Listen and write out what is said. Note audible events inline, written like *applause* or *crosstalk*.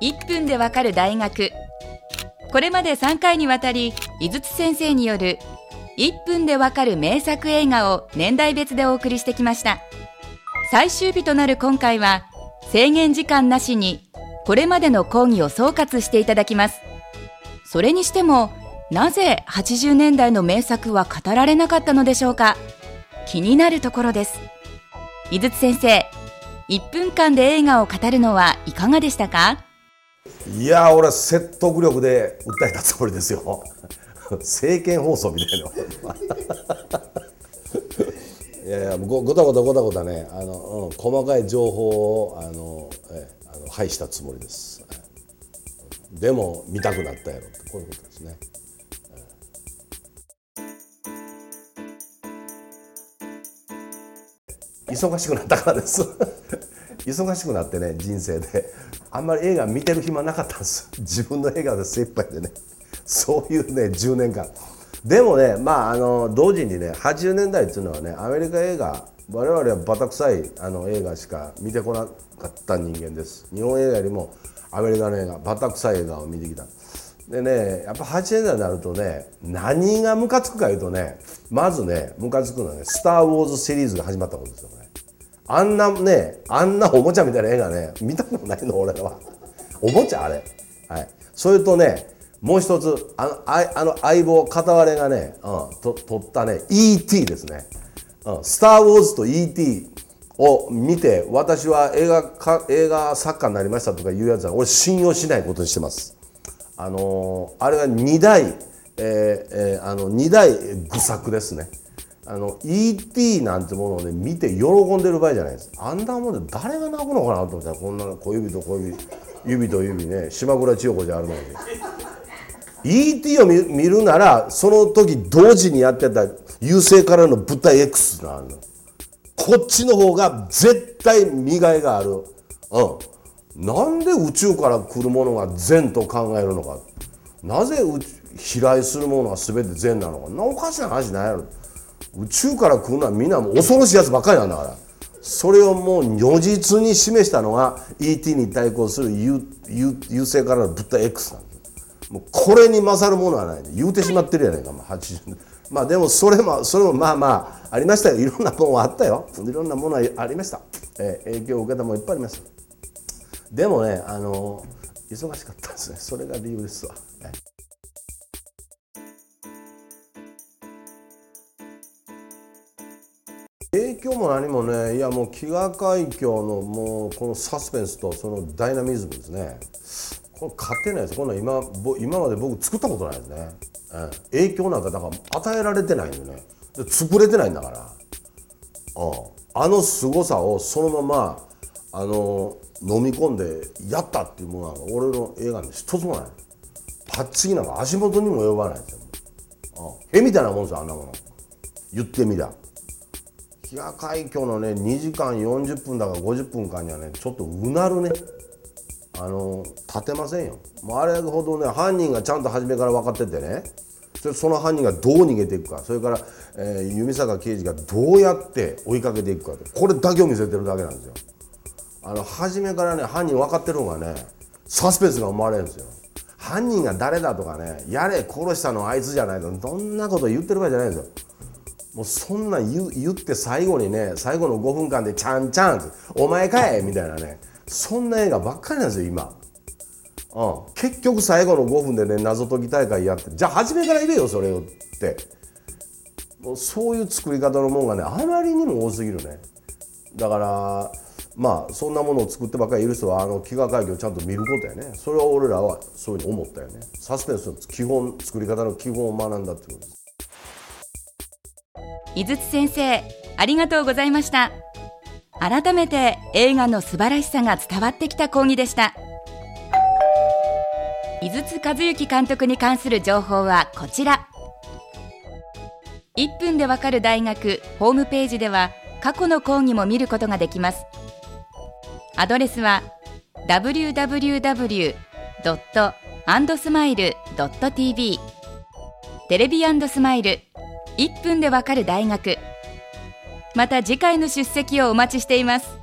1分でわかる大学。これまで3回にわたり井筒先生による1分でわかる名作映画を年代別でお送りしてきました。最終日となる今回は制限時間なしにこれまでの講義を総括していただきます。それにしてもなぜ80年代の名作は語られなかったのでしょうか。気になるところです。井筒先生1分間で映画を語るのはいかがでしたか？いや俺は説得力で訴えたつもりですよ。政見放送みたいな。いやいやごごたごたごたごたね。あの、うん、細かい情報をあのえあの排したつもりです。でも見たくなったやろって。こういうことですね。忙しくなったからです。*laughs* 忙しくなってね人生で。あんまり映画見てる暇なかったんです *laughs* 自分の映画で精一杯でね。そういうね10年間。でもねまああの同時にね80年代っていうのはねアメリカ映画我々はバタ臭いあの映画しか見てこなかった人間です。日本映画よりもアメリカの映画バタ臭い映画を見てきた。でねやっぱ80年代になるとね何がムカつくかいうとねまずねムカつくのはね「スター・ウォーズ」シリーズが始まったことですよねあんなねあんなおもちゃみたいな映画ね見たことないの俺はおもちゃあれはいそれとねもう一つあのああの相棒片割れがね、うん、と撮ったね E.T. ですね、うん「スター・ウォーズ」と E.T. を見て私は映画か映画作家になりましたとかいうやつは俺信用しないことにしてますあのー、あれは2代、えーえー、あの2代愚作ですねあの ET なんてものをね見て喜んでる場合じゃないです。あんなもんで誰が泣くのかなと思ったらこんな小指と小指指と指ね島倉千代子じゃあるのに。ET を見るならその時同時にやってた優勢からの物体 X があるのこっちの方が絶対見がいがある。うん。なんで宇宙から来るものが善と考えるのか。なぜ飛来するものは全て善なのか。なおかしな話ないやろ。宇宙から来るのはみんな恐ろしいやつばっかりなんだから。それをもう如実に示したのが ET に対抗する優勢からの物体 X なんもうこれに勝るものはない。言うてしまってるやないか、まあ、80まあでもそれもそれもまあまあありましたよ。いろんなものはあったよ。いろんなものはありました、えー、影響を受けたものいっぱいありました。でもねあの忙しかったですね。それが理由ですわ、ね影響も何もねいやもう飢餓海峡のもうこのサスペンスとそのダイナミズムですね。これ勝てないです。こんな今今まで僕作ったことないですね、うん、影響なんかだから与えられてないんでね。で作れてないんだから、うん、あの凄さをそのままあの飲み込んでやったっていうものは俺の映画に一つもない。パッチギなんか足元にも及ばないですよ、うん、へみたいなもんですよあんなもの。言ってみりゃ。飢餓海峡のね2時間40分だか50分間にはねちょっとうなるね。あの立てませんよ。もうあれほどね犯人がちゃんと初めから分かっててね。その犯人がどう逃げていくか。それから、えー、弓坂刑事がどうやって追いかけていくかこれだけを見せてるだけなんですよ。あの初めからね犯人分かってるのがねサスペンスが生まれるんですよ。犯人が誰だとかねやれ殺したのあいつじゃないとどんなこと言ってる場合じゃないんですよ。もうそんな言言って最後にね最後の5分間で「ちゃんちゃん」お前かい」みたいなね。そんな映画ばっかりなんですよ今。うん、結局最後の5分でね謎解き大会やってじゃあ初めから入れよそれをって。もうそういう作り方のもんがねあまりにも多すぎるね。だからまあそんなものを作ってばっかりいる人はあの飢餓会議をちゃんと見ることやね。それは俺らはそういうふうに思ったよね。サスペンスの基本作り方の基本を学んだってことです。井筒先生ありがとうございました。改めて映画の素晴らしさが伝わってきた講義でした。井筒和幸監督に関する情報はこちら。1分でわかる大学ホームページでは過去の講義も見ることができます。アドレスは www.andsmile.tv テレビスマイル1分でわかる大学。また次回の出席をお待ちしています。